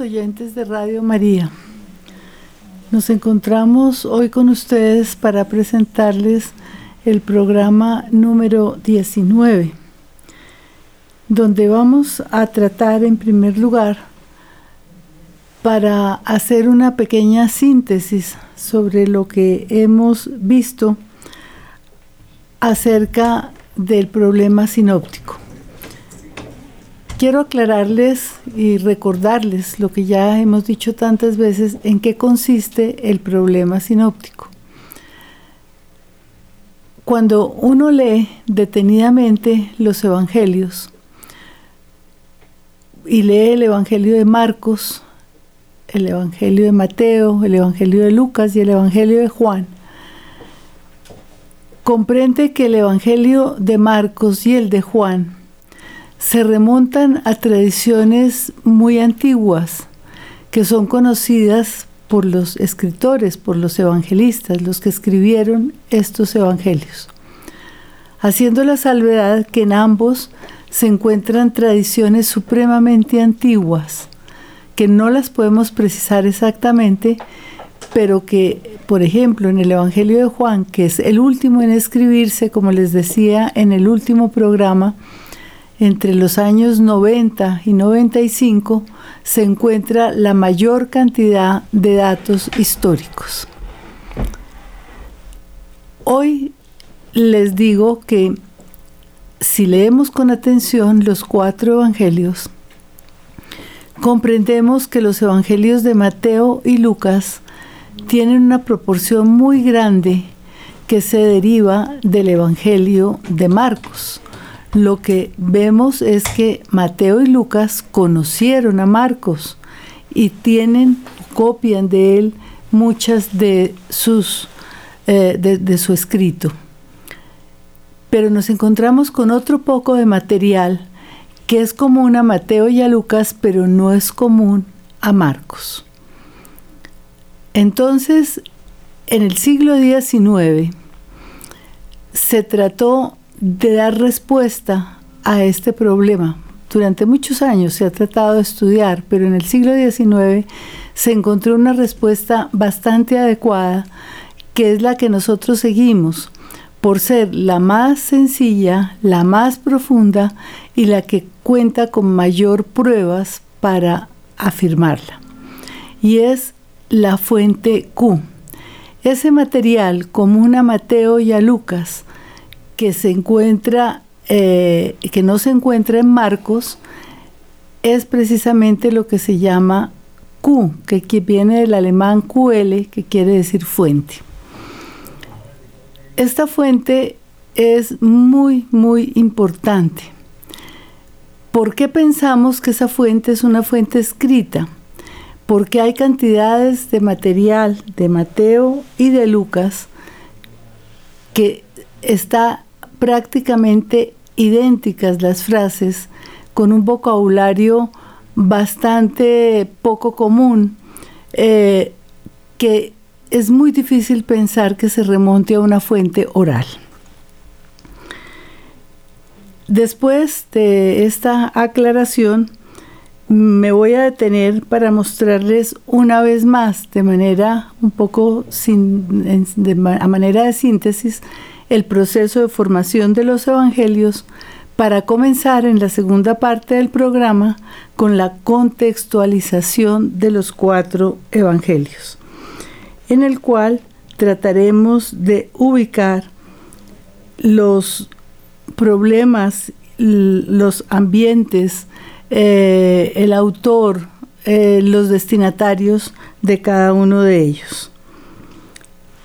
Oyentes de Radio María, nos encontramos hoy con ustedes para presentarles el programa número 19, donde vamos a tratar en primer lugar para hacer una pequeña síntesis sobre lo que hemos visto acerca del problema sinóptico. Quiero aclararles y recordarles lo que ya hemos dicho tantas veces en qué consiste el problema sinóptico. Cuando uno lee detenidamente los evangelios y lee el evangelio de Marcos, el evangelio de Mateo, el evangelio de Lucas y el evangelio de Juan, comprende que el evangelio de Marcos y el de Juan se remontan a tradiciones muy antiguas que son conocidas por los escritores, por los evangelistas, los que escribieron estos evangelios, haciendo la salvedad que en ambos se encuentran tradiciones supremamente antiguas, que no las podemos precisar exactamente, pero que, por ejemplo, en el Evangelio de Juan, que es el último en escribirse, como les decía en el último programa, entre los años 90 y 95 se encuentra la mayor cantidad de datos históricos. Hoy les digo que si leemos con atención los cuatro evangelios, comprendemos que los evangelios de Mateo y Lucas tienen una proporción muy grande que se deriva del evangelio de Marcos lo que vemos es que Mateo y Lucas conocieron a Marcos y tienen, copian de él muchas de sus eh, de, su escrito. Pero nos encontramos con otro poco de material que es común a Mateo y a Lucas, pero no es común a Marcos. Entonces, en el siglo XIX se trató de dar respuesta a este problema. Durante muchos años se ha tratado de estudiar, pero en el siglo XIX se encontró una respuesta bastante adecuada, que es la que nosotros seguimos, por ser la más sencilla, la más profunda y la que cuenta con mayor pruebas para afirmarla. Y es la fuente Q. Ese material común a Mateo y a Lucas, que se encuentra, eh, que no se encuentra en Marcos, es precisamente lo que se llama Q, que viene del alemán QL, que quiere decir fuente. Esta fuente es muy, muy importante. ¿Por qué pensamos que esa fuente es una fuente escrita? Porque hay cantidades de material de Mateo y de Lucas que está prácticamente idénticas las frases, con un vocabulario bastante poco común, eh, que es muy difícil pensar que se remonte a una fuente oral. Después de esta aclaración, me voy a detener para mostrarles una vez más, de manera un poco sin, a manera de síntesis, el proceso de formación de los evangelios para comenzar en la segunda parte del programa con la contextualización de los cuatro evangelios, en el cual trataremos de ubicar los problemas, los ambientes, eh, el autor, eh, los destinatarios de cada uno de ellos.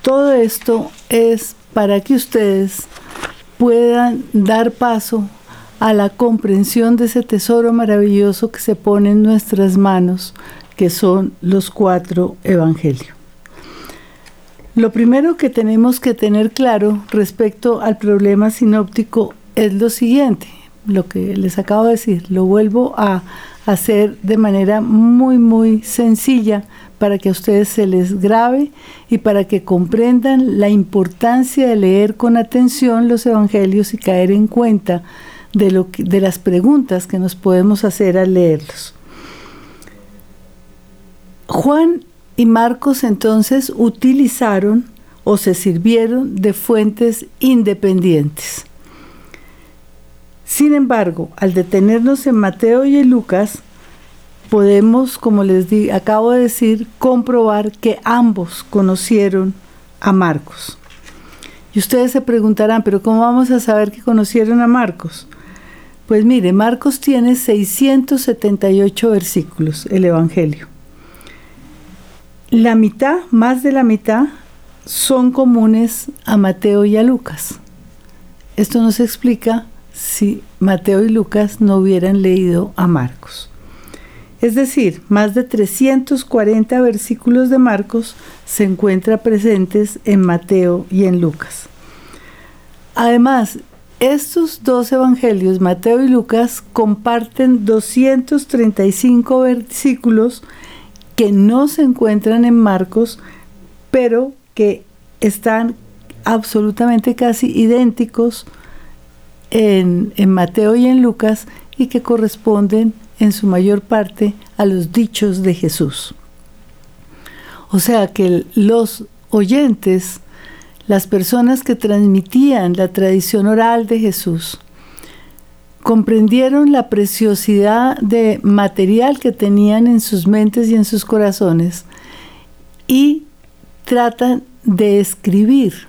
Todo esto es para que ustedes puedan dar paso a la comprensión de ese tesoro maravilloso que se pone en nuestras manos, que son los cuatro evangelios. Lo primero que tenemos que tener claro respecto al problema sinóptico es lo siguiente, lo que les acabo de decir, lo vuelvo a hacer de manera muy, muy sencilla para que a ustedes se les grabe y para que comprendan la importancia de leer con atención los evangelios y caer en cuenta de, lo de las preguntas que nos podemos hacer al leerlos. Juan y Marcos entonces utilizaron o se sirvieron de fuentes independientes. Sin embargo, al detenernos en Mateo y en Lucas, podemos, como les di, acabo de decir, comprobar que ambos conocieron a Marcos. Y ustedes se preguntarán, pero ¿cómo vamos a saber que conocieron a Marcos? Pues mire, Marcos tiene 678 versículos, el Evangelio. La mitad, más de la mitad, son comunes a Mateo y a Lucas. Esto nos explica si Mateo y Lucas no hubieran leído a Marcos. Es decir, más de 340 versículos de Marcos se encuentran presentes en Mateo y en Lucas. Además, estos dos evangelios, Mateo y Lucas, comparten 235 versículos que no se encuentran en Marcos, pero que están absolutamente casi idénticos en, Mateo y en Lucas y que corresponden en su mayor parte a los dichos de Jesús. O sea que los oyentes, las personas que transmitían la tradición oral de Jesús, comprendieron la preciosidad de material que tenían en sus mentes y en sus corazones y tratan de escribir.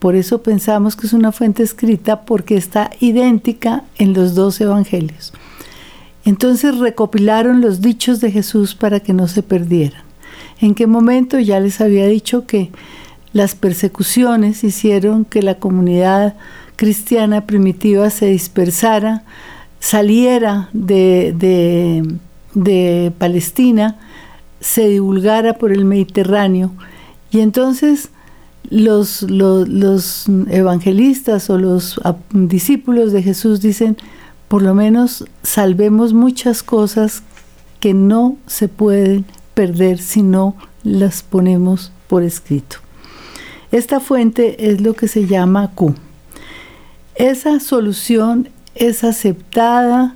Por eso pensamos que es una fuente escrita porque está idéntica en los dos evangelios. Entonces recopilaron los dichos de Jesús para que no se perdieran. ¿En qué momento? Ya les había dicho que las persecuciones hicieron que la comunidad cristiana primitiva se dispersara, saliera de, Palestina, se divulgara por el Mediterráneo y entonces los, evangelistas o los discípulos de Jesús dicen, por lo menos salvemos muchas cosas que no se pueden perder si no las ponemos por escrito. Esta fuente es lo que se llama Q. Esa solución es aceptada,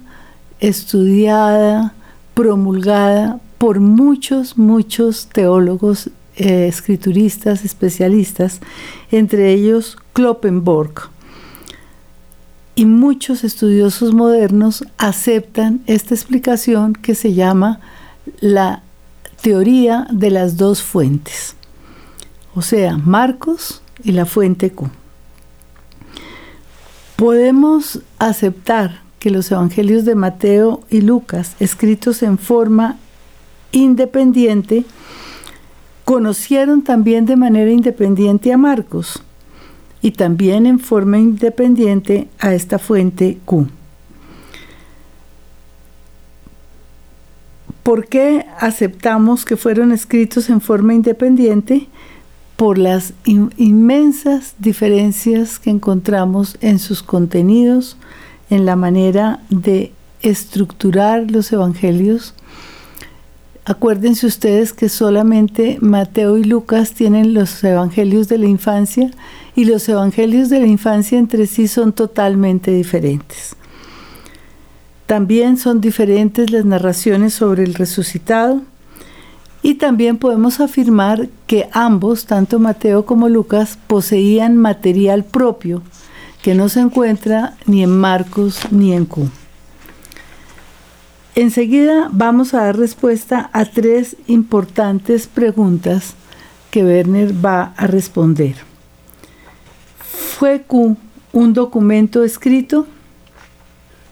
estudiada, promulgada por muchos, muchos teólogos eh, escrituristas especialistas, entre ellos Kloppenborg. Y muchos estudiosos modernos aceptan esta explicación que se llama la teoría de las dos fuentes, o sea, Marcos y la fuente Q. Podemos aceptar que los evangelios de Mateo y Lucas, escritos en forma independiente, conocieron también de manera independiente a Marcos y también en forma independiente a esta fuente Q. ¿Por qué aceptamos que fueron escritos en forma independiente? Por las inmensas diferencias que encontramos en sus contenidos, en la manera de estructurar los evangelios, Acuérdense ustedes que solamente Mateo y Lucas tienen los evangelios de la infancia y los evangelios de la infancia entre sí son totalmente diferentes. También son diferentes las narraciones sobre el resucitado y también podemos afirmar que ambos, tanto Mateo como Lucas, poseían material propio que no se encuentra ni en Marcos ni en Q. Enseguida vamos a dar respuesta a tres importantes preguntas que Werner va a responder. ¿Fue Q un documento escrito?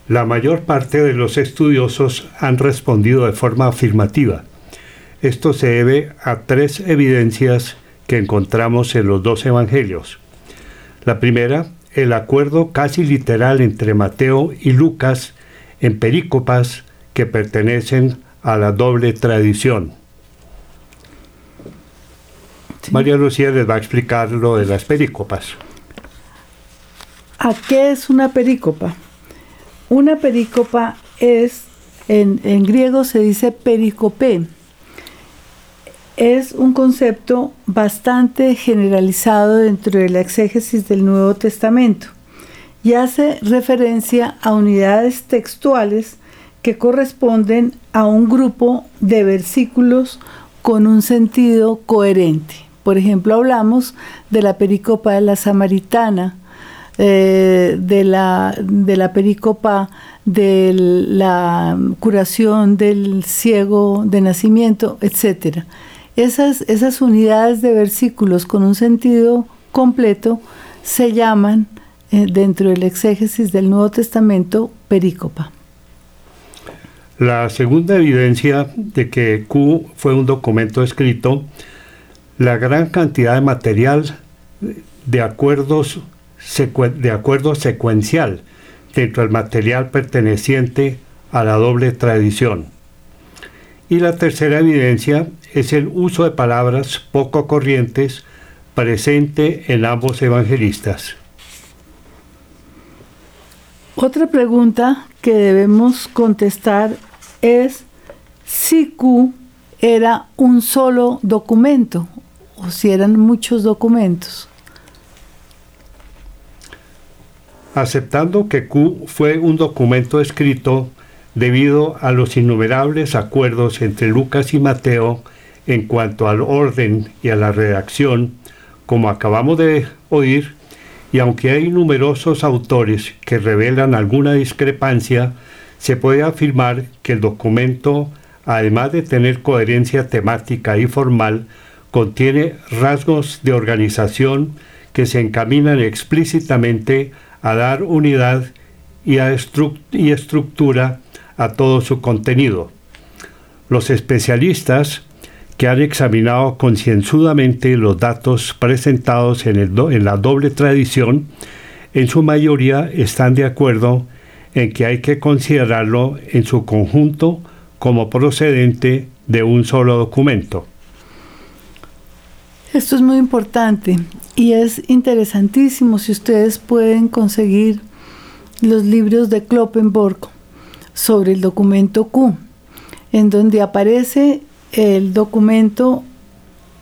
La mayor parte de los estudiosos han respondido de forma afirmativa. Esto se debe a tres evidencias que encontramos en los dos evangelios. La primera, el acuerdo casi literal entre Mateo y Lucas en perícopas que pertenecen a la doble tradición. María Lucía les va a explicar lo de las perícopas. ¿A qué es una perícopa? Una perícopa es, en, en griego se dice pericopé. Es un concepto bastante generalizado dentro de la exégesis del Nuevo Testamento y hace referencia a unidades textuales que corresponden a un grupo de versículos con un sentido coherente. Por ejemplo, hablamos de la pericopa de la samaritana, eh, de, la, de la pericopa de la curación del ciego de nacimiento, etc. Esas, esas unidades de versículos con un sentido completo se llaman eh, dentro del exégesis del Nuevo Testamento perícopa. La segunda evidencia de que Q fue un documento escrito, la gran cantidad de material de acuerdos de acuerdo secuencial dentro del material perteneciente a la doble tradición. Y la tercera evidencia es el uso de palabras poco corrientes presente en ambos evangelistas. Otra pregunta que debemos contestar es si Q era un solo documento o si eran muchos documentos. Aceptando que Q fue un documento escrito debido a los innumerables acuerdos entre Lucas y Mateo en cuanto al orden y a la redacción, como acabamos de oír, y aunque hay numerosos autores que revelan alguna discrepancia, se puede afirmar que el documento, además de tener coherencia temática y formal, contiene rasgos de organización que se encaminan explícitamente a dar unidad y, y estructura a todo su contenido. Los especialistas que han examinado concienzudamente los datos presentados en, en la doble tradición, en su mayoría están de acuerdo en que hay que considerarlo en su conjunto como procedente de un solo documento. Esto es muy importante y es interesantísimo si ustedes pueden conseguir los libros de Kloppenborg sobre el documento Q, en donde aparece el documento,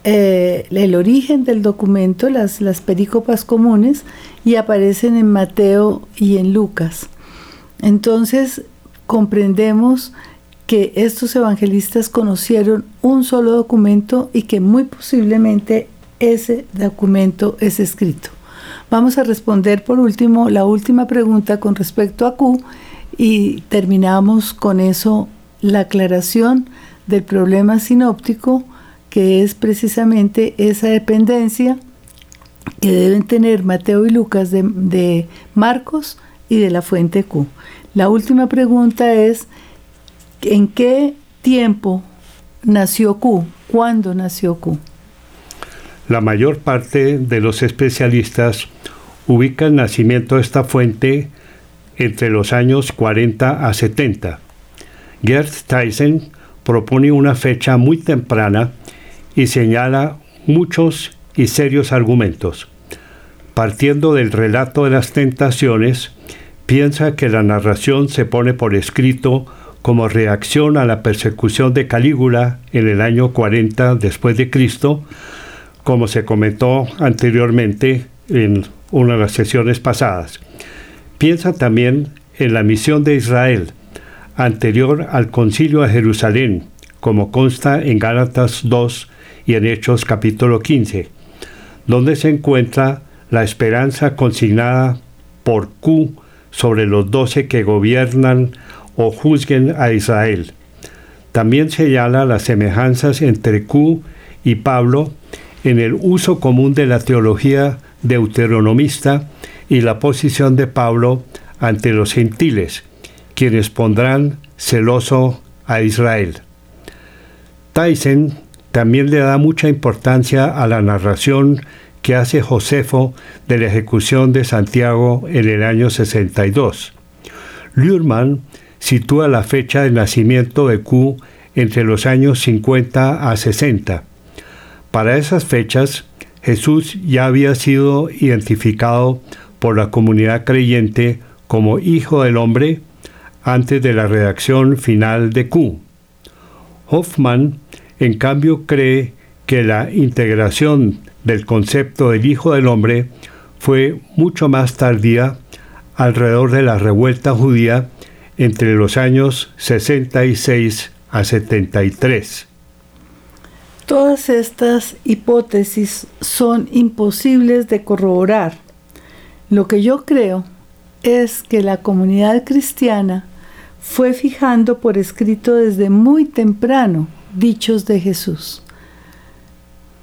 eh, el origen del documento, las, las perícopas comunes, y aparecen en Mateo y en Lucas. Entonces comprendemos que estos evangelistas conocieron un solo documento y que muy posiblemente ese documento es escrito. Vamos a responder por último la última pregunta con respecto a Q y terminamos con eso la aclaración del problema sinóptico, que es precisamente esa dependencia que deben tener Mateo y Lucas de, Marcos y de la fuente Q. La última pregunta es, ¿en qué tiempo nació Q? ¿Cuándo nació Q? La mayor parte de los especialistas ubica el nacimiento de esta fuente entre los años 40 a 70. Gerd Tyson propone una fecha muy temprana y señala muchos y serios argumentos. Partiendo del relato de las tentaciones, piensa que la narración se pone por escrito como reacción a la persecución de Calígula en el año 40 después de Cristo, como se comentó anteriormente en una de las sesiones pasadas. Piensa también en la misión de Israel, anterior al concilio de Jerusalén, como consta en Gálatas 2 y en Hechos capítulo 15, donde se encuentra la esperanza consignada por Q sobre los doce que gobiernan o juzguen a Israel. También señala las semejanzas entre Q y Pablo en el uso común de la teología deuteronomista y la posición de Pablo ante los gentiles, quienes pondrán celoso a Israel. Tyson también le da mucha importancia a la narración que hace Josefo de la ejecución de Santiago en el año 62. Luhrmann sitúa la fecha de nacimiento de Q entre los años 50 a 60. Para esas fechas, Jesús ya había sido identificado por la comunidad creyente como Hijo del Hombre antes de la redacción final de Q. Hoffman, en cambio, cree que la integración del concepto del Hijo del Hombre fue mucho más tardía alrededor de la revuelta judía entre los años 66 a 73. Todas estas hipótesis son imposibles de corroborar. Lo que yo creo es que la comunidad cristiana fue fijando por escrito desde muy temprano dichos de Jesús.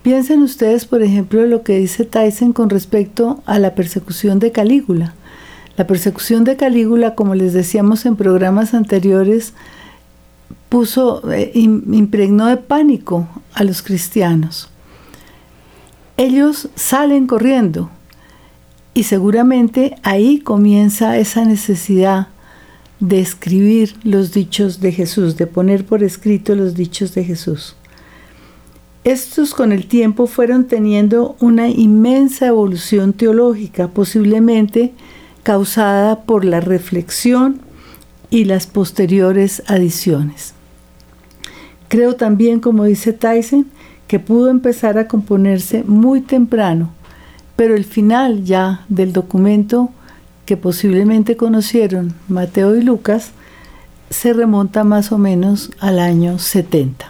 Piensen ustedes, por ejemplo, lo que dice Tyson con respecto a la persecución de Calígula. La persecución de Calígula, como les decíamos en programas anteriores, puso, eh, impregnó de pánico a los cristianos. Ellos salen corriendo y seguramente ahí comienza esa necesidad de escribir los dichos de Jesús, de poner por escrito los dichos de Jesús. Estos con el tiempo fueron teniendo una inmensa evolución teológica, posiblemente causada por la reflexión y las posteriores adiciones. Creo también, como dice Tyson, que pudo empezar a componerse muy temprano, pero el final ya del documento que posiblemente conocieron Mateo y Lucas se remonta más o menos al año 70.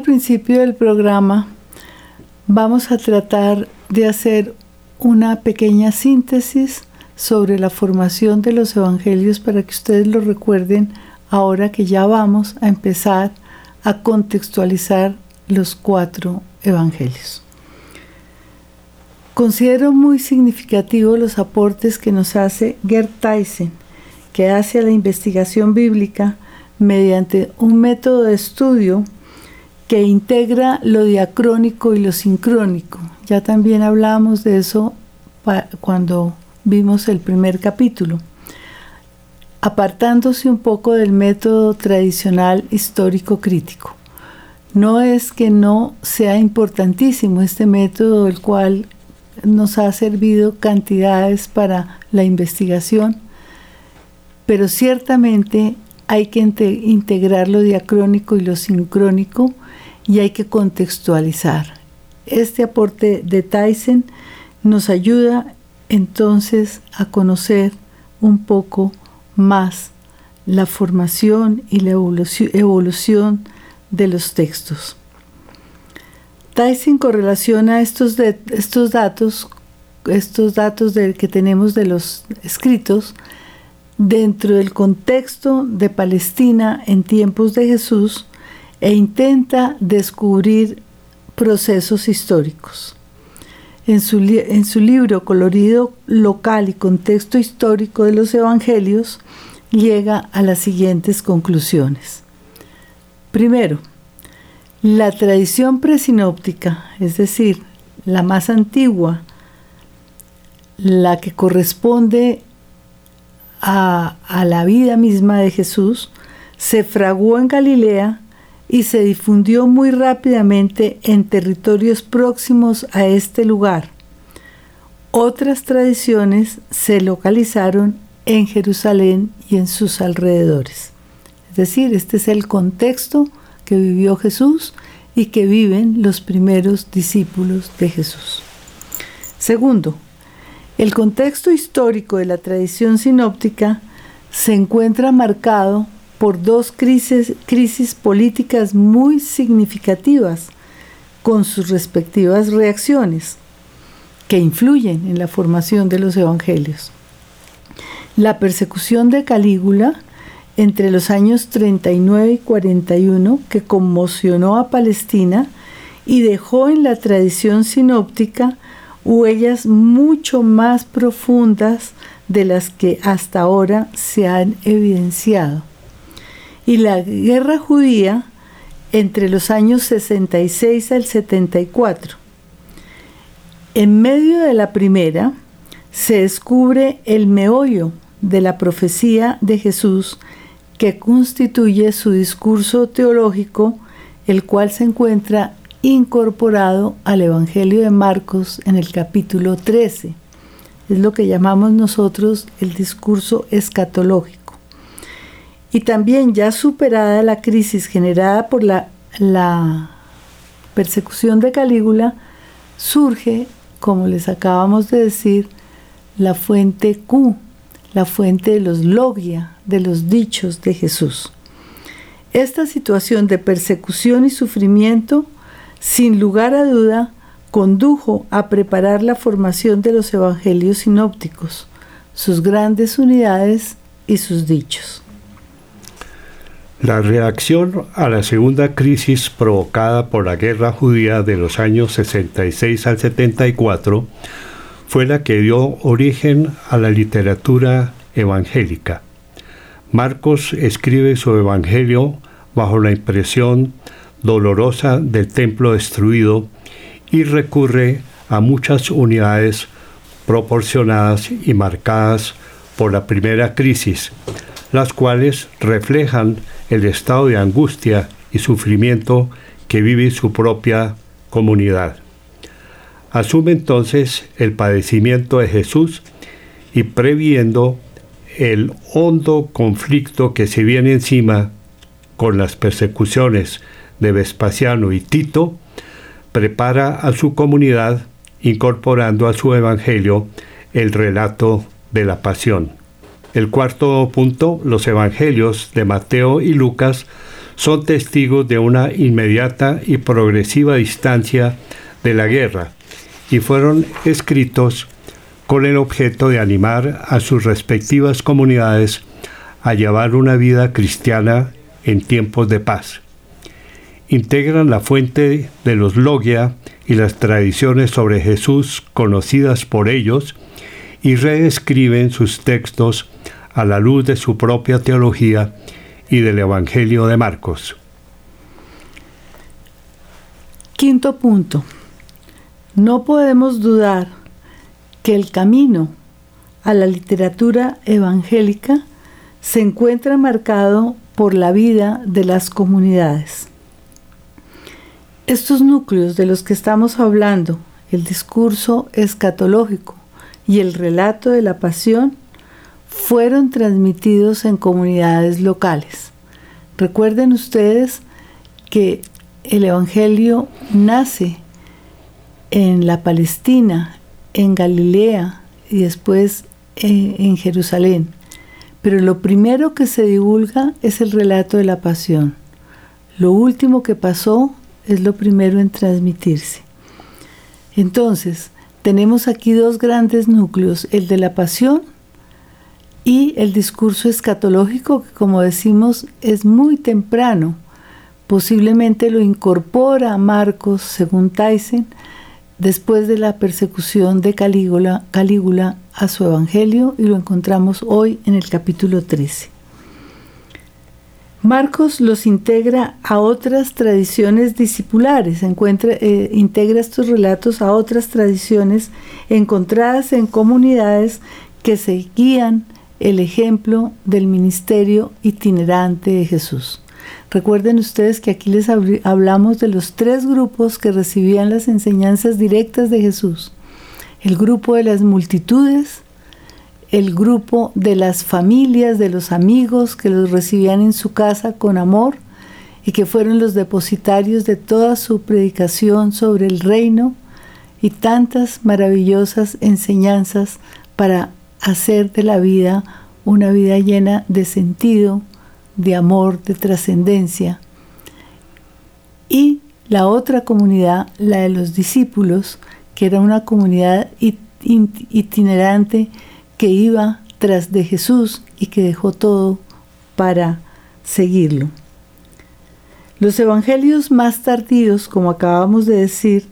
Al principio del programa, vamos a tratar de hacer una pequeña síntesis sobre la formación de los evangelios para que ustedes lo recuerden ahora que ya vamos a empezar a contextualizar los cuatro evangelios. Considero muy significativo los aportes que nos hace Gerd Tyson, que hace a la investigación bíblica mediante un método de estudio que integra lo diacrónico y lo sincrónico. Ya también hablamos de eso cuando vimos el primer capítulo. Apartándose un poco del método tradicional histórico crítico. No es que no sea importantísimo este método, el cual nos ha servido cantidades para la investigación, pero ciertamente hay que integrar lo diacrónico y lo sincrónico y hay que contextualizar. Este aporte de Tyson nos ayuda entonces a conocer un poco más la formación y la evolución de los textos. Tyson correlaciona estos, estos datos, estos datos que tenemos de los escritos, dentro del contexto de Palestina en tiempos de Jesús e intenta descubrir procesos históricos. En su, en su, libro Colorido local y contexto histórico de los Evangelios, llega a las siguientes conclusiones. Primero, la tradición presinóptica, es decir, la más antigua, la que corresponde a, la vida misma de Jesús, se fraguó en Galilea y se difundió muy rápidamente en territorios próximos a este lugar. Otras tradiciones se localizaron en Jerusalén y en sus alrededores. Es decir, este es el contexto que vivió Jesús y que viven los primeros discípulos de Jesús. Segundo, el contexto histórico de la tradición sinóptica se encuentra marcado por dos crisis, crisis políticas muy significativas con sus respectivas reacciones que influyen en la formación de los evangelios. La persecución de Calígula entre los años 39 y 41 que conmocionó a Palestina y dejó en la tradición sinóptica huellas mucho más profundas de las que hasta ahora se han evidenciado. Y la guerra judía entre los años 66 al 74. En medio de la primera se descubre el meollo de la profecía de Jesús que constituye su discurso teológico, el cual se encuentra incorporado al Evangelio de Marcos en el capítulo 13. Es lo que llamamos nosotros el discurso escatológico. Y también ya superada la crisis generada por la, persecución de Calígula, surge, como les acabamos de decir, la fuente Q, la fuente de los logia, de los dichos de Jesús. Esta situación de persecución y sufrimiento sin lugar a duda, condujo a preparar la formación de los evangelios sinópticos, sus grandes unidades y sus dichos. La reacción a la segunda crisis provocada por la guerra judía de los años 66 al 74 fue la que dio origen a la literatura evangélica. Marcos escribe su evangelio bajo la impresión dolorosa del templo destruido y recurre a muchas unidades proporcionadas y marcadas por la primera crisis, las cuales reflejan el estado de angustia y sufrimiento que vive su propia comunidad. Asume entonces el padecimiento de Jesús y previendo el hondo conflicto que se viene encima con las persecuciones de Vespasiano y Tito, prepara a su comunidad incorporando a su evangelio el relato de la pasión. El cuarto punto, los evangelios de Mateo y Lucas son testigos de una inmediata y progresiva distancia de la guerra y fueron escritos con el objeto de animar a sus respectivas comunidades a llevar una vida cristiana en tiempos de paz. Integran la fuente de los logia y las tradiciones sobre Jesús conocidas por ellos y reescriben sus textos a la luz de su propia teología y del Evangelio de Marcos. Quinto punto. No podemos dudar que el camino a la literatura evangélica se encuentra marcado por la vida de las comunidades. Estos núcleos de los que estamos hablando, el discurso escatológico y el relato de la pasión, fueron transmitidos en comunidades locales. Recuerden ustedes que el Evangelio nace en la Palestina, en Galilea y después en, en Jerusalén. Pero lo primero que se divulga es el relato de la pasión. Lo último que pasó es lo primero en transmitirse. Entonces, tenemos aquí dos grandes núcleos, el de la pasión y el discurso escatológico, que como decimos es muy temprano. Posiblemente lo incorpora Marcos, según Tyson, después de la persecución de Calígula, Calígula a su evangelio y lo encontramos hoy en el capítulo 13. Marcos los integra a otras tradiciones discipulares, eh, integra estos relatos a otras tradiciones encontradas en comunidades que seguían el ejemplo del ministerio itinerante de Jesús. Recuerden ustedes que aquí les hablamos de los tres grupos que recibían las enseñanzas directas de Jesús. El grupo de las multitudes, el grupo de las familias, de los amigos que los recibían en su casa con amor y que fueron los depositarios de toda su predicación sobre el reino y tantas maravillosas enseñanzas para hacer de la vida una vida llena de sentido, de amor, de trascendencia. Y la otra comunidad, la de los discípulos, que era una comunidad itinerante, que iba tras de Jesús y que dejó todo para seguirlo. Los evangelios más tardíos, como acabamos de decir,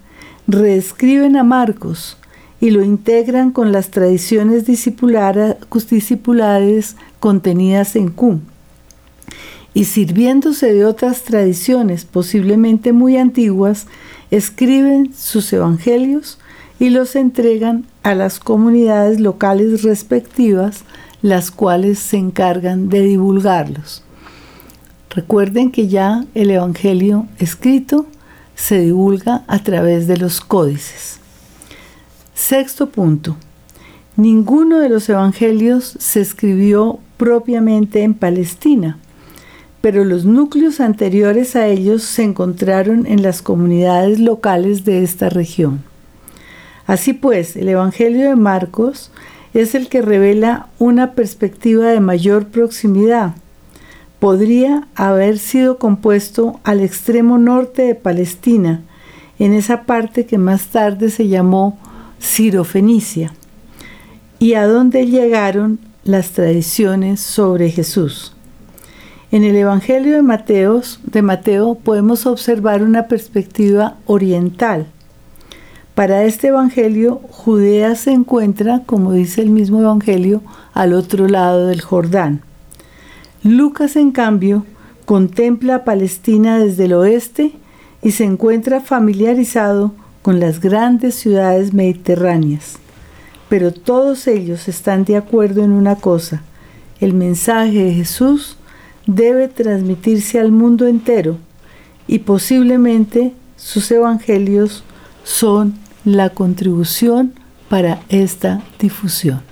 reescriben a Marcos y lo integran con las tradiciones discipulares contenidas en Q. y sirviéndose de otras tradiciones posiblemente muy antiguas, escriben sus evangelios y los entregan a las comunidades locales respectivas, las cuales se encargan de divulgarlos. Recuerden que ya el Evangelio escrito se divulga a través de los códices. Sexto punto. Ninguno de los Evangelios se escribió propiamente en Palestina, pero los núcleos anteriores a ellos se encontraron en las comunidades locales de esta región. Así pues, el Evangelio de Marcos es el que revela una perspectiva de mayor proximidad. Podría haber sido compuesto al extremo norte de Palestina, en esa parte que más tarde se llamó Cirofenicia, y a donde llegaron las tradiciones sobre Jesús. En el Evangelio de, Mateos, de Mateo podemos observar una perspectiva oriental, para este Evangelio, Judea se encuentra, como dice el mismo Evangelio, al otro lado del Jordán. Lucas, en cambio, contempla a Palestina desde el oeste y se encuentra familiarizado con las grandes ciudades mediterráneas. Pero todos ellos están de acuerdo en una cosa, el mensaje de Jesús debe transmitirse al mundo entero y posiblemente sus evangelios son la contribución para esta difusión.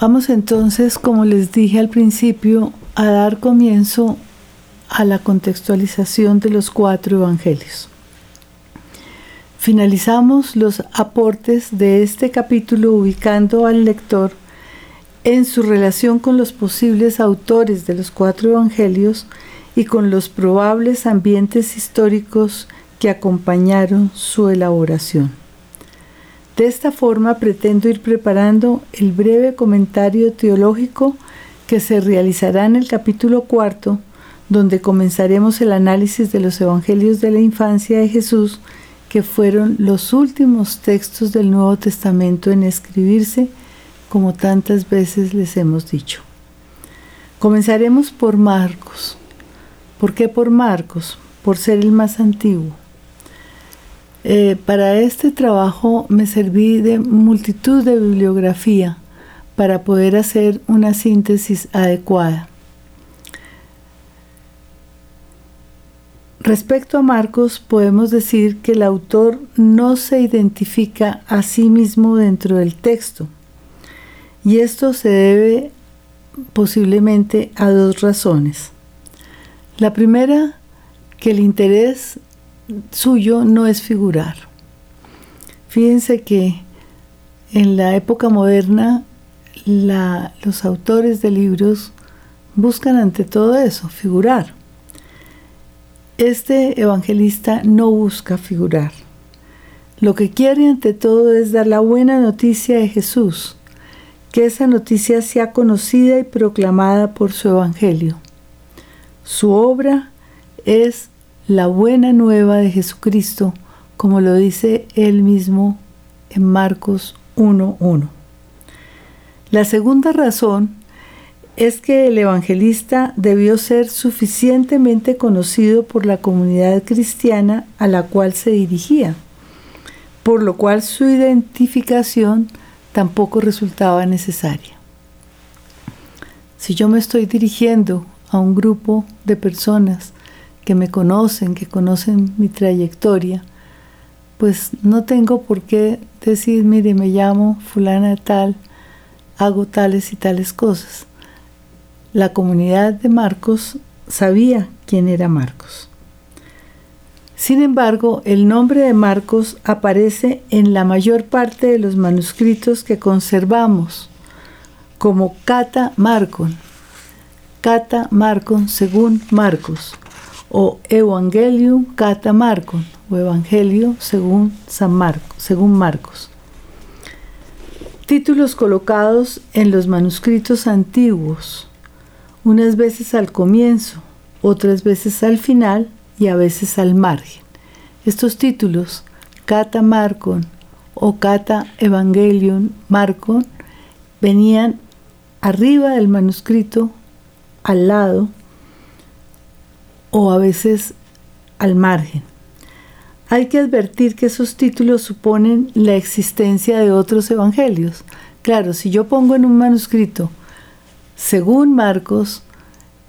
Vamos entonces, como les dije al principio, a dar comienzo a la contextualización de los cuatro evangelios. Finalizamos los aportes de este capítulo ubicando al lector en su relación con los posibles autores de los cuatro evangelios y con los probables ambientes históricos que acompañaron su elaboración. De esta forma pretendo ir preparando el breve comentario teológico que se realizará en el capítulo cuarto, donde comenzaremos el análisis de los evangelios de la infancia de Jesús, que fueron los últimos textos del Nuevo Testamento en escribirse, como tantas veces les hemos dicho. Comenzaremos por Marcos. ¿Por qué por Marcos? Por ser el más antiguo. Eh, para este trabajo me serví de multitud de bibliografía para poder hacer una síntesis adecuada. Respecto a Marcos, podemos decir que el autor no se identifica a sí mismo dentro del texto, y esto se debe posiblemente a dos razones. La primera, que el interés suyo no es figurar. Fíjense que en la época moderna los autores de libros buscan ante todo eso, figurar. Este evangelista no busca figurar. Lo que quiere ante todo es dar la buena noticia de Jesús, que esa noticia sea conocida y proclamada por su evangelio. Su obra es la buena nueva de Jesucristo, como lo dice él mismo en Marcos 1.1. La segunda razón es que el evangelista debió ser suficientemente conocido por la comunidad cristiana a la cual se dirigía, por lo cual su identificación tampoco resultaba necesaria. Si yo me estoy dirigiendo a un grupo de personas que me conocen, que conocen mi trayectoria, pues no tengo por qué decir, mire, me llamo fulana tal, hago tales y tales cosas. La comunidad de Marcos sabía quién era Marcos. Sin embargo, el nombre de Marcos aparece en la mayor parte de los manuscritos que conservamos como Cata Marcon, Cata Marcon según Marcos, o Evangelium Cata Marcon, o Evangelio según, San Marcos, según Marcos. Títulos colocados en los manuscritos antiguos, unas veces al comienzo, otras veces al final y a veces al margen. Estos títulos, Cata Marcon o Cata Evangelium Marcon, venían arriba del manuscrito, al lado o a veces al margen. Hay que advertir que esos títulos suponen la existencia de otros evangelios. Claro, si yo pongo en un manuscrito según Marcos,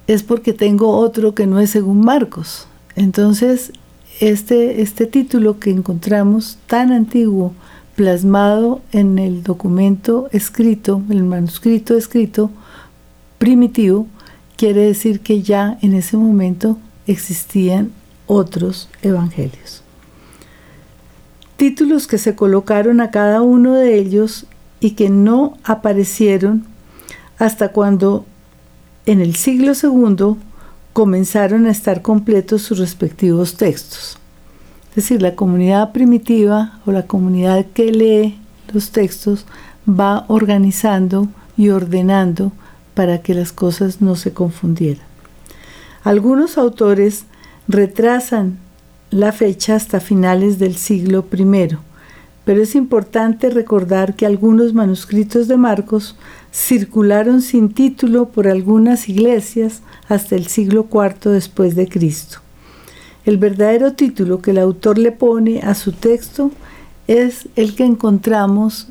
es porque tengo otro que no es según Marcos. Entonces, este, este título que encontramos tan antiguo, plasmado en el documento escrito, el manuscrito escrito primitivo, quiere decir que ya en ese momento existían otros evangelios títulos que se colocaron a cada uno de ellos y que no aparecieron hasta cuando en el siglo II comenzaron a estar completos sus respectivos textos. Es decir, la comunidad primitiva o la comunidad que lee los textos va organizando y ordenando para que las cosas no se confundieran. Algunos autores retrasan la fecha hasta finales del siglo I, pero es importante recordar que algunos manuscritos de Marcos circularon sin título por algunas iglesias hasta el siglo IV después de Cristo. El verdadero título que el autor le pone a su texto es el que encontramos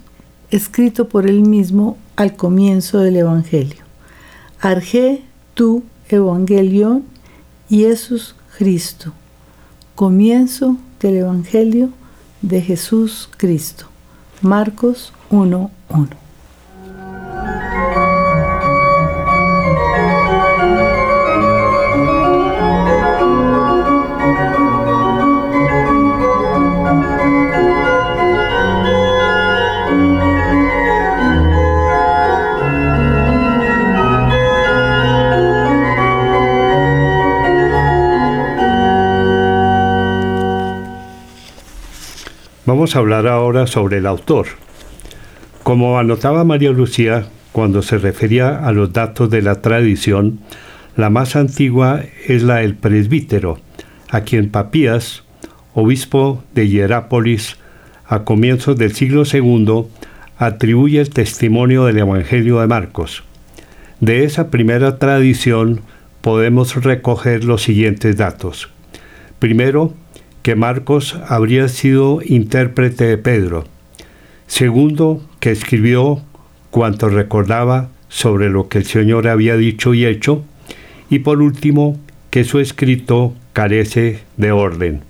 escrito por él mismo al comienzo del Evangelio. Arge tu Evangelion Jesús Cristo Comienzo del Evangelio de Jesús Cristo. Marcos 1.1. Vamos a hablar ahora sobre el autor. Como anotaba María Lucía cuando se refería a los datos de la tradición, la más antigua es la del presbítero, a quien Papías, obispo de Hierápolis, a comienzos del siglo II, atribuye el testimonio del Evangelio de Marcos. De esa primera tradición podemos recoger los siguientes datos. Primero, que Marcos habría sido intérprete de Pedro. Segundo, que escribió cuanto recordaba sobre lo que el Señor había dicho y hecho. Y por último, que su escrito carece de orden.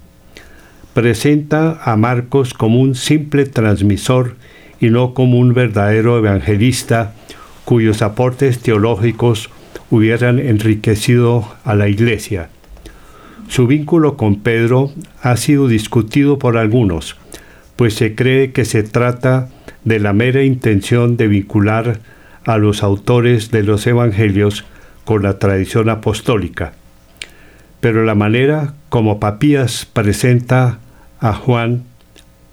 Presenta a Marcos como un simple transmisor y no como un verdadero evangelista cuyos aportes teológicos hubieran enriquecido a la iglesia. Su vínculo con Pedro ha sido discutido por algunos, pues se cree que se trata de la mera intención de vincular a los autores de los evangelios con la tradición apostólica. Pero la manera como Papías presenta a Juan,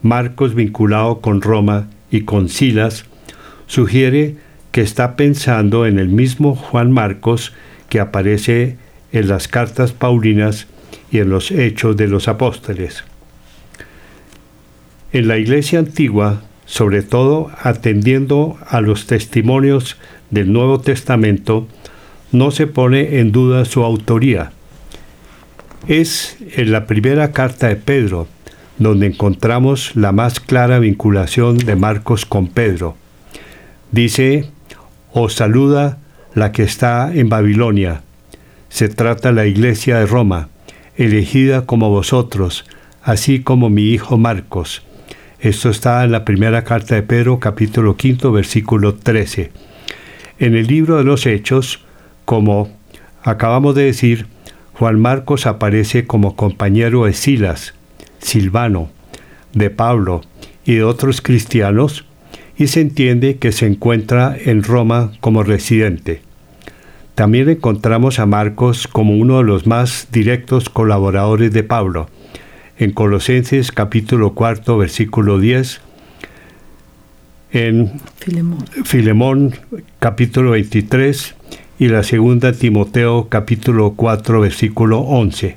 Marcos vinculado con Roma y con Silas, sugiere que está pensando en el mismo Juan Marcos que aparece en las cartas paulinas y en los hechos de los apóstoles. En la iglesia antigua, sobre todo atendiendo a los testimonios del Nuevo Testamento, no se pone en duda su autoría. Es en la primera carta de Pedro donde encontramos la más clara vinculación de Marcos con Pedro. Dice, os saluda la que está en Babilonia. Se trata la iglesia de Roma elegida como vosotros, así como mi hijo Marcos. Esto está en la primera carta de Pedro, capítulo 5, versículo 13. En el libro de los Hechos, como acabamos de decir, Juan Marcos aparece como compañero de Silas, Silvano, de Pablo y de otros cristianos y se entiende que se encuentra en Roma como residente. También encontramos a Marcos como uno de los más directos colaboradores de Pablo. En Colosenses capítulo 4 versículo 10, en Filemón, Filemón capítulo 23 y la segunda Timoteo capítulo 4 versículo 11.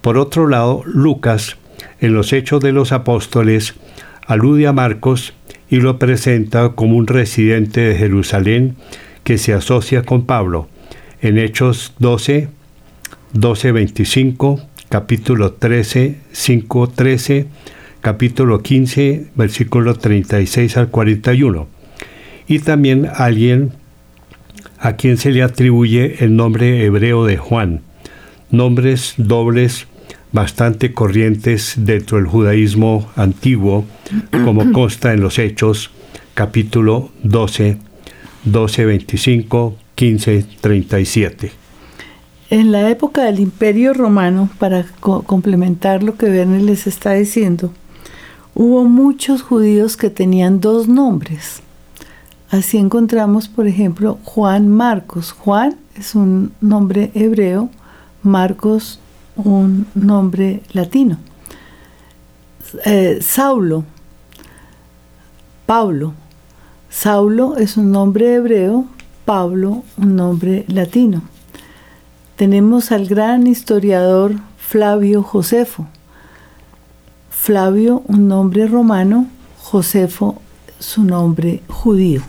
Por otro lado, Lucas, en los Hechos de los Apóstoles, alude a Marcos y lo presenta como un residente de Jerusalén que se asocia con Pablo. En Hechos 12, 12, 25, capítulo 13, 5, 13, capítulo 15, versículo 36 al 41. Y también alguien a quien se le atribuye el nombre hebreo de Juan, nombres dobles bastante corrientes dentro del judaísmo antiguo, como consta en los Hechos, capítulo 12, 12, 25, 15, 37. En la época del Imperio Romano, para complementar lo que Verne les está diciendo, hubo muchos judíos que tenían dos nombres. Así encontramos, por ejemplo, Juan Marcos. Juan es un nombre hebreo, Marcos un nombre latino. Eh, Saulo, Pablo. Saulo es un nombre hebreo, Pablo un nombre latino. Tenemos al gran historiador Flavio Josefo. Flavio un nombre romano, Josefo su nombre judío.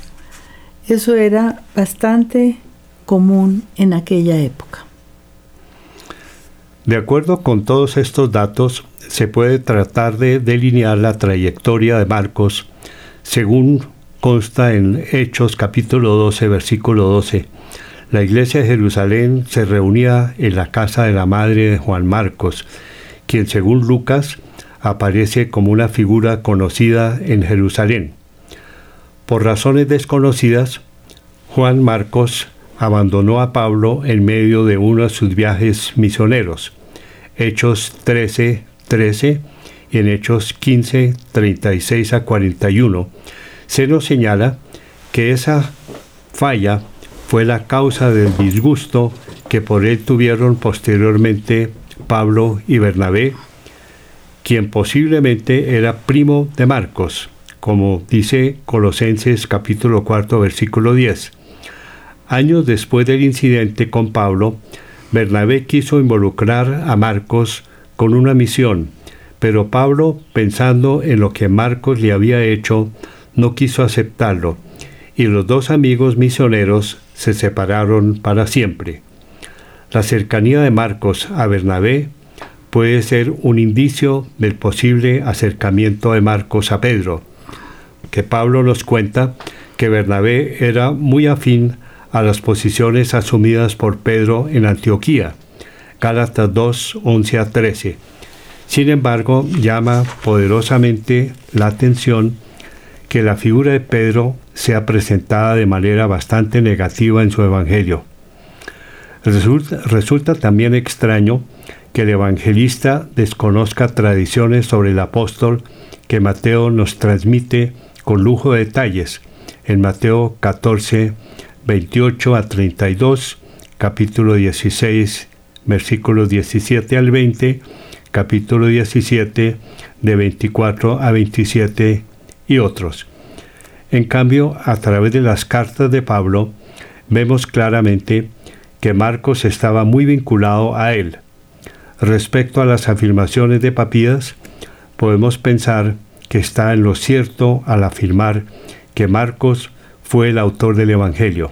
Eso era bastante común en aquella época. De acuerdo con todos estos datos, se puede tratar de delinear la trayectoria de Marcos según consta en Hechos capítulo 12, versículo 12. La iglesia de Jerusalén se reunía en la casa de la madre de Juan Marcos, quien según Lucas aparece como una figura conocida en Jerusalén. Por razones desconocidas, Juan Marcos abandonó a Pablo en medio de uno de sus viajes misioneros. Hechos 13, 13 y en Hechos 15, 36 a 41, se nos señala que esa falla fue la causa del disgusto que por él tuvieron posteriormente Pablo y Bernabé, quien posiblemente era primo de Marcos, como dice Colosenses capítulo 4 versículo 10. Años después del incidente con Pablo, Bernabé quiso involucrar a Marcos con una misión, pero Pablo, pensando en lo que Marcos le había hecho, no quiso aceptarlo, y los dos amigos misioneros se separaron para siempre. La cercanía de Marcos a Bernabé puede ser un indicio del posible acercamiento de Marcos a Pedro, que Pablo nos cuenta que Bernabé era muy afín a las posiciones asumidas por Pedro en Antioquía. Gálatas 2, 11 a 13. Sin embargo, llama poderosamente la atención que la figura de Pedro sea presentada de manera bastante negativa en su Evangelio. Resulta, resulta también extraño que el evangelista desconozca tradiciones sobre el apóstol que Mateo nos transmite con lujo de detalles en Mateo 14, 28 a 32, capítulo 16, versículos 17 al 20, capítulo 17, de 24 a 27 y otros. En cambio, a través de las cartas de Pablo, vemos claramente que Marcos estaba muy vinculado a él. Respecto a las afirmaciones de Papías, podemos pensar que está en lo cierto al afirmar que Marcos fue el autor del Evangelio.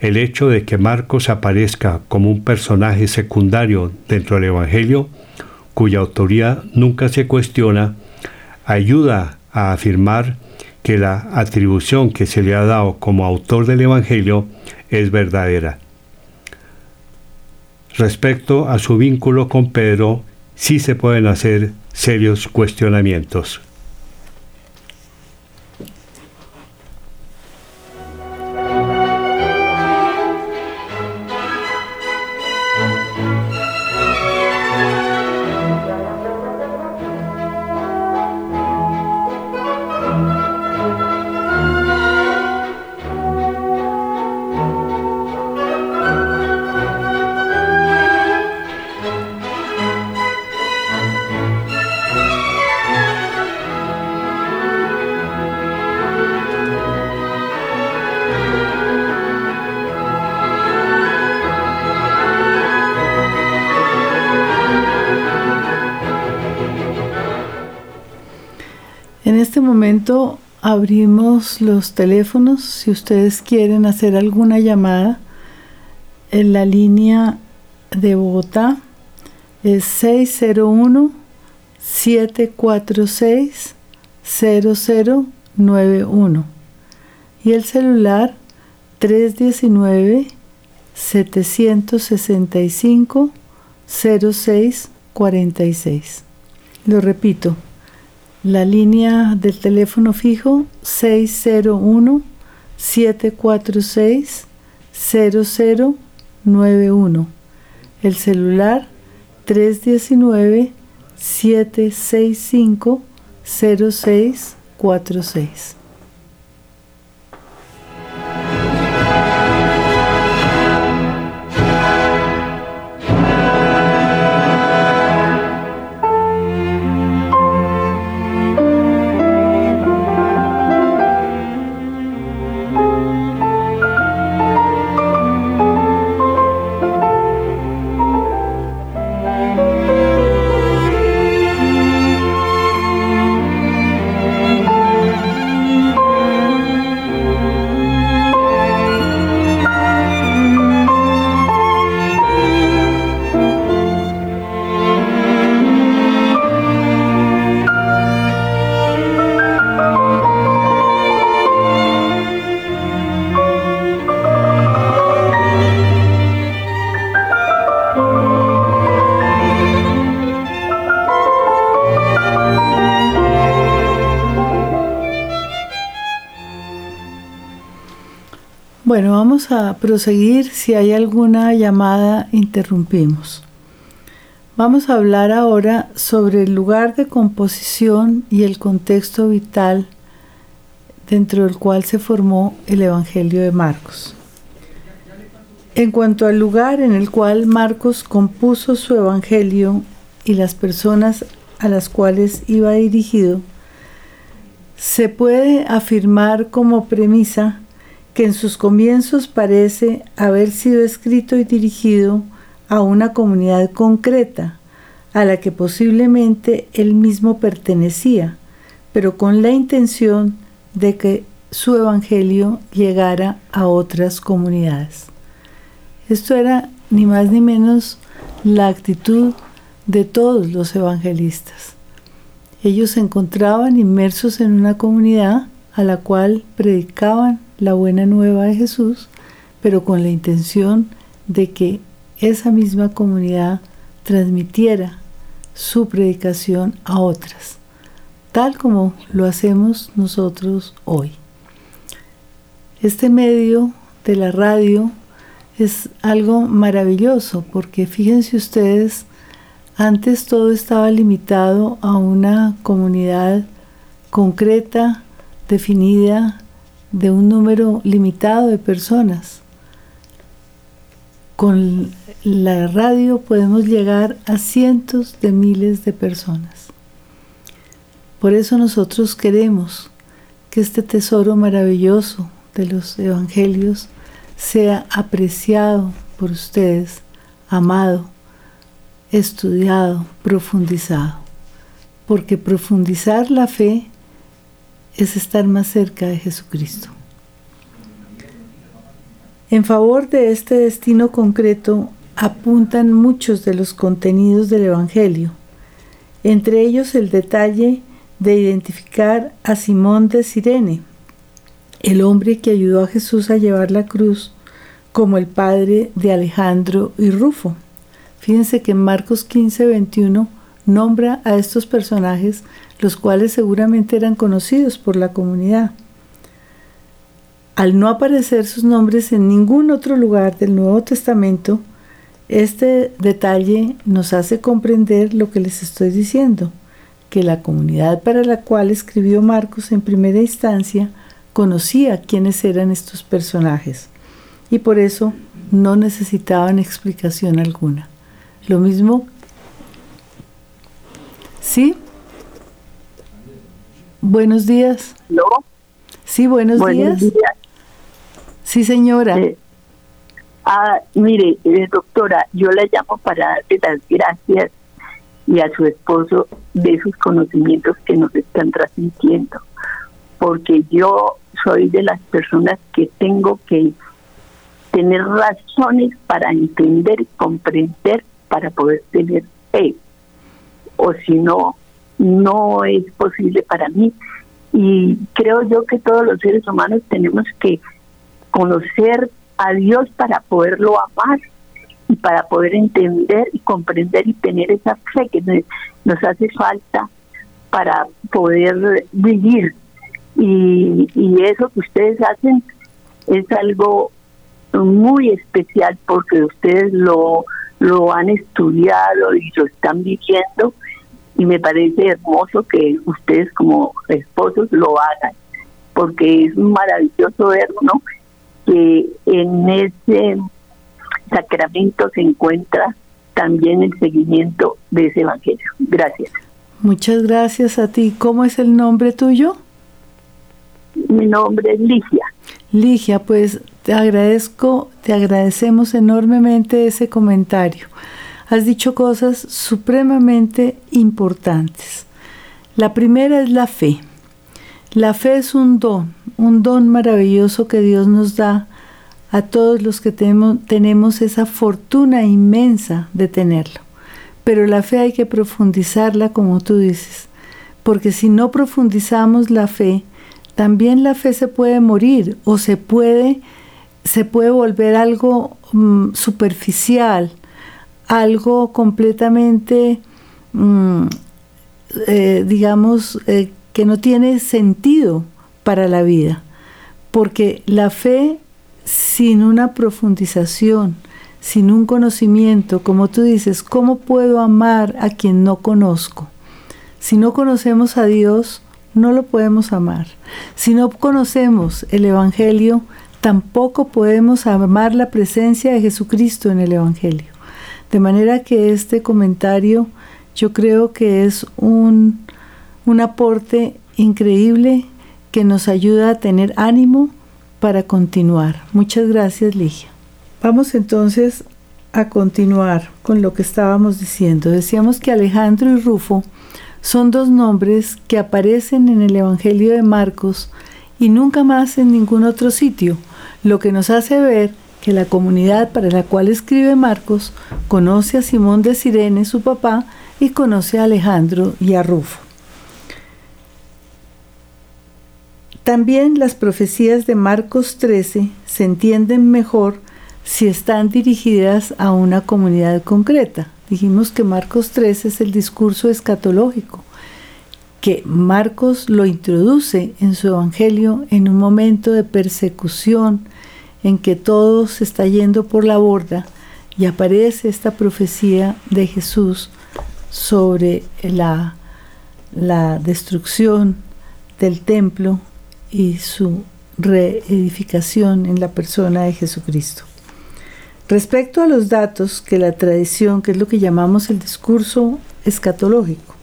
El hecho de que Marcos aparezca como un personaje secundario dentro del Evangelio, cuya autoría nunca se cuestiona, ayuda a afirmar que la atribución que se le ha dado como autor del Evangelio es verdadera. Respecto a su vínculo con Pedro, sí se pueden hacer serios cuestionamientos. Momento abrimos los teléfonos si ustedes quieren hacer alguna llamada en la línea de Bogotá es 601 746 0091 y el celular 319 765 0646. Lo repito, la línea del teléfono fijo 601 746 0091. El celular 319 a proseguir. Si hay alguna llamada, interrumpimos. Vamos a hablar ahora sobre el lugar de composición y el contexto vital dentro del cual se formó el Evangelio de Marcos. En cuanto al lugar en el cual Marcos compuso su Evangelio y las personas a las cuales iba dirigido, se puede afirmar como premisa que en sus comienzos parece haber sido escrito y dirigido a una comunidad concreta, a la que posiblemente él mismo pertenecía, pero con la intención de que su evangelio llegara a otras comunidades. Esto era ni más ni menos la actitud de todos los evangelistas. Ellos se encontraban inmersos en una comunidad a la cual predicaban la buena nueva de Jesús, pero con la intención de que esa misma comunidad transmitiera su predicación a otras, tal como lo hacemos nosotros hoy. Este medio de la radio es algo maravilloso porque fíjense ustedes, antes todo estaba limitado a una comunidad concreta, definida, de un número limitado de personas. Con la radio podemos llegar a cientos de miles de personas. Por eso nosotros queremos que este tesoro maravilloso de los evangelios sea apreciado por ustedes, amado, estudiado, profundizado. Porque profundizar la fe es estar más cerca de Jesucristo. En favor de este destino concreto apuntan muchos de los contenidos del Evangelio, entre ellos el detalle de identificar a Simón de Sirene, el hombre que ayudó a Jesús a llevar la cruz, como el padre de Alejandro y Rufo. Fíjense que en Marcos 15, 21 nombra a estos personajes los cuales seguramente eran conocidos por la comunidad. Al no aparecer sus nombres en ningún otro lugar del Nuevo Testamento, este detalle nos hace comprender lo que les estoy diciendo, que la comunidad para la cual escribió Marcos en primera instancia conocía quiénes eran estos personajes y por eso no necesitaban explicación alguna. Lo mismo, ¿sí? Buenos días. ¿No? Sí, buenos, días. Sí, señora. Eh, ah, mire, eh, doctora, yo la llamo para darle las gracias y a su esposo de sus conocimientos que nos están transmitiendo. porque yo soy de las personas que tengo que tener razones para entender y comprender para poder tener fe. O si no, no es posible para mí. Y creo yo que todos los seres humanos tenemos que conocer a Dios para poderlo amar y para poder entender y comprender y tener esa fe que nos hace falta para poder vivir. Y, y eso que ustedes hacen es algo muy especial porque ustedes lo, lo han estudiado y lo están viviendo y me parece hermoso que ustedes como esposos lo hagan porque es maravilloso ver ¿no? que en ese sacramento se encuentra también el seguimiento de ese evangelio. Gracias. Muchas gracias a ti. ¿Cómo es el nombre tuyo? Mi nombre es Ligia. Ligia, pues te agradezco, te agradecemos enormemente ese comentario. Has dicho cosas supremamente importantes. La primera es la fe. La fe es un don, un don maravilloso que Dios nos da a todos los que tenemos, esa fortuna inmensa de tenerlo. Pero la fe hay que profundizarla como tú dices, porque si no profundizamos la fe, también la fe se puede morir o se puede, se puede volver algo mm, superficial, algo completamente, mm, eh, digamos, eh, que no tiene sentido para la vida. Porque la fe sin una profundización, sin un conocimiento, como tú dices, ¿cómo puedo amar a quien no conozco? Si no conocemos a Dios, no lo podemos amar. Si no conocemos el Evangelio, tampoco podemos amar la presencia de Jesucristo en el Evangelio. De manera que este comentario yo creo que es un, un aporte increíble que nos ayuda a tener ánimo para continuar. Muchas gracias, Ligia. Vamos entonces a continuar con lo que estábamos diciendo. Decíamos que Alejandro y Rufo son dos nombres que aparecen en el Evangelio de Marcos y nunca más en ningún otro sitio, lo que nos hace ver que la comunidad para la cual escribe Marcos conoce a Simón de Sirene, su papá, y conoce a Alejandro y a Rufo. También las profecías de Marcos 13 se entienden mejor si están dirigidas a una comunidad concreta. Dijimos que Marcos 13 es el discurso escatológico, que Marcos lo introduce en su evangelio en un momento de persecución en que todo se está yendo por la borda y aparece esta profecía de Jesús sobre la, la destrucción del templo y su reedificación en la persona de Jesucristo. Respecto a los datos que la tradición, que es lo que llamamos el discurso escatológico,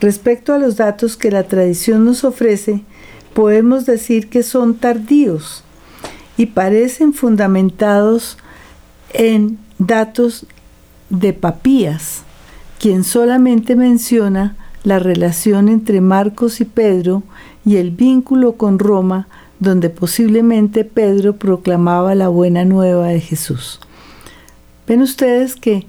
respecto a los datos que la tradición nos ofrece, podemos decir que son tardíos y parecen fundamentados en datos de Papías, quien solamente menciona la relación entre Marcos y Pedro y el vínculo con Roma, donde posiblemente Pedro proclamaba la buena nueva de Jesús. Ven ustedes que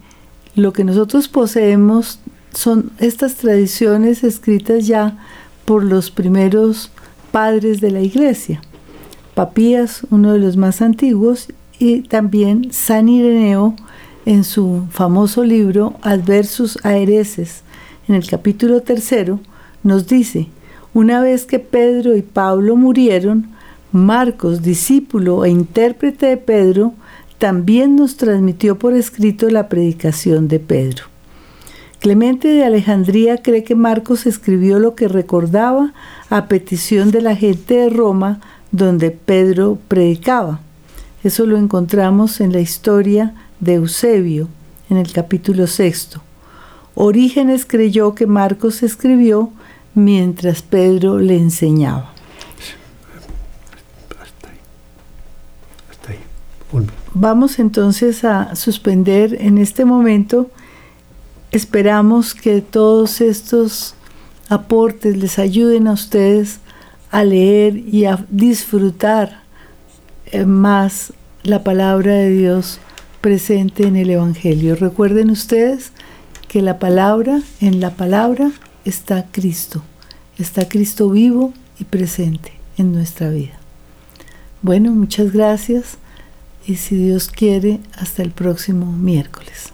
lo que nosotros poseemos son estas tradiciones escritas ya por los primeros padres de la iglesia. Papías, uno de los más antiguos, y también San Ireneo en su famoso libro Adversus Aereses, en el capítulo tercero, nos dice, una vez que Pedro y Pablo murieron, Marcos, discípulo e intérprete de Pedro, también nos transmitió por escrito la predicación de Pedro. Clemente de Alejandría cree que Marcos escribió lo que recordaba a petición de la gente de Roma donde Pedro predicaba. Eso lo encontramos en la historia de Eusebio, en el capítulo sexto. Orígenes creyó que Marcos escribió mientras Pedro le enseñaba. Vamos entonces a suspender en este momento. Esperamos que todos estos aportes les ayuden a ustedes a leer y a disfrutar eh, más la palabra de Dios presente en el Evangelio. Recuerden ustedes que la palabra, en la palabra está Cristo, está Cristo vivo y presente en nuestra vida. Bueno, muchas gracias y si Dios quiere, hasta el próximo miércoles.